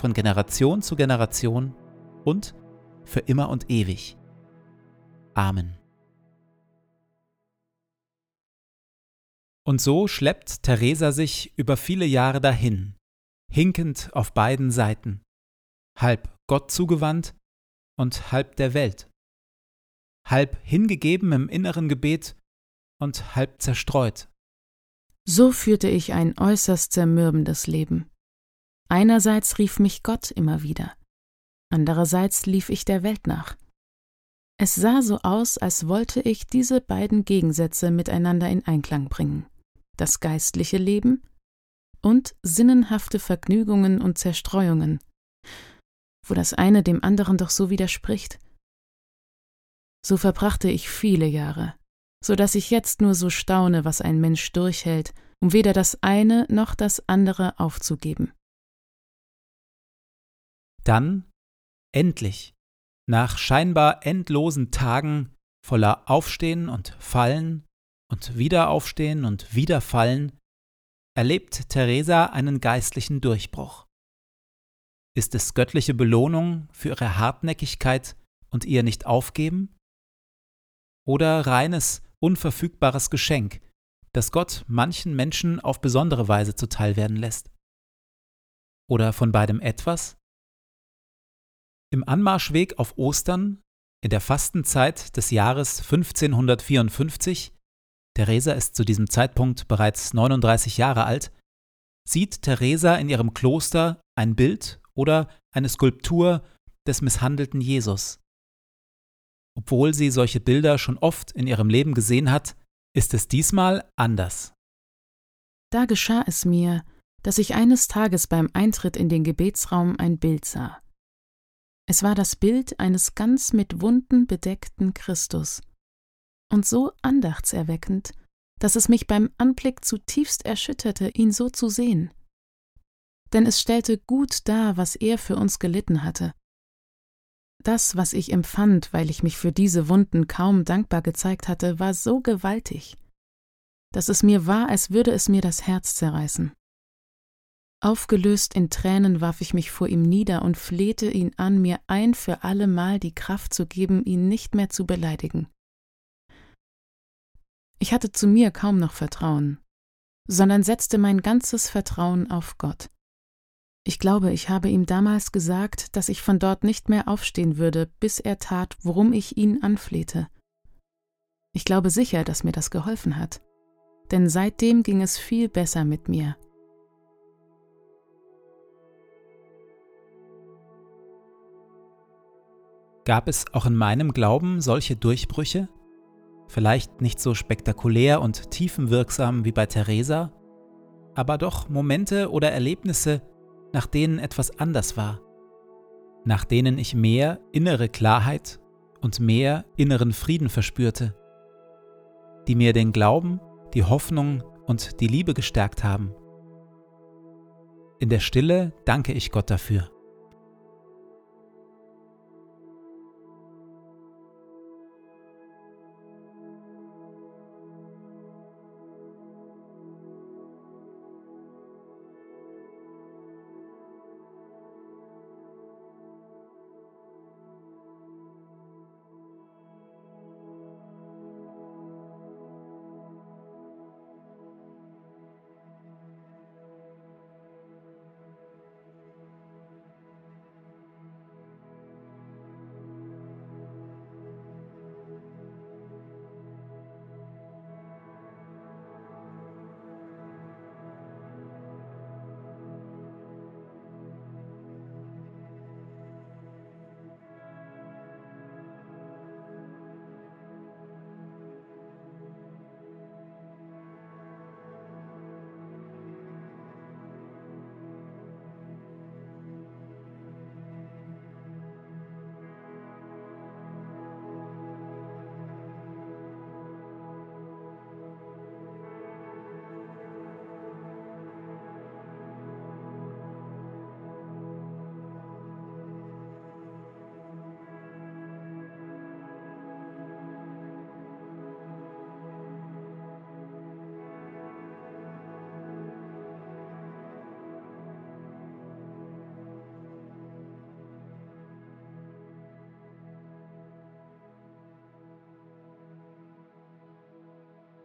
von Generation zu Generation und für immer und ewig. Amen. Und so schleppt Theresa sich über viele Jahre dahin, hinkend auf beiden Seiten, halb Gott zugewandt und halb der Welt, halb hingegeben im inneren Gebet und halb zerstreut. So führte ich ein äußerst zermürbendes Leben. Einerseits rief mich Gott immer wieder, andererseits lief ich der Welt nach. Es sah so aus, als wollte ich diese beiden Gegensätze miteinander in Einklang bringen das geistliche Leben und sinnenhafte Vergnügungen und Zerstreuungen, wo das eine dem anderen doch so widerspricht. So verbrachte ich viele Jahre, so dass ich jetzt nur so staune, was ein Mensch durchhält, um weder das eine noch das andere aufzugeben. Dann, endlich, nach scheinbar endlosen Tagen voller Aufstehen und Fallen und wieder aufstehen und wieder fallen, erlebt Theresa einen geistlichen Durchbruch. Ist es göttliche Belohnung für ihre Hartnäckigkeit und ihr nicht aufgeben? Oder reines, unverfügbares Geschenk, das Gott manchen Menschen auf besondere Weise zuteil werden lässt? Oder von beidem etwas? Im Anmarschweg auf Ostern, in der Fastenzeit des Jahres 1554, Theresa ist zu diesem Zeitpunkt bereits 39 Jahre alt, sieht Theresa in ihrem Kloster ein Bild oder eine Skulptur des misshandelten Jesus. Obwohl sie solche Bilder schon oft in ihrem Leben gesehen hat, ist es diesmal anders. Da geschah es mir, dass ich eines Tages beim Eintritt in den Gebetsraum ein Bild sah. Es war das Bild eines ganz mit Wunden bedeckten Christus. Und so andachtserweckend, dass es mich beim Anblick zutiefst erschütterte, ihn so zu sehen. Denn es stellte gut dar, was er für uns gelitten hatte. Das, was ich empfand, weil ich mich für diese Wunden kaum dankbar gezeigt hatte, war so gewaltig, dass es mir war, als würde es mir das Herz zerreißen. Aufgelöst in Tränen warf ich mich vor ihm nieder und flehte ihn an, mir ein für allemal die Kraft zu geben, ihn nicht mehr zu beleidigen. Ich hatte zu mir kaum noch Vertrauen, sondern setzte mein ganzes Vertrauen auf Gott. Ich glaube, ich habe ihm damals gesagt, dass ich von dort nicht mehr aufstehen würde, bis er tat, worum ich ihn anflehte. Ich glaube sicher, dass mir das geholfen hat, denn seitdem ging es viel besser mit mir Gab es auch in meinem Glauben solche Durchbrüche? Vielleicht nicht so spektakulär und tiefenwirksam wie bei Theresa, aber doch Momente oder Erlebnisse, nach denen etwas anders war, nach denen ich mehr innere Klarheit und mehr inneren Frieden verspürte, die mir den Glauben, die Hoffnung und die Liebe gestärkt haben. In der Stille danke ich Gott dafür.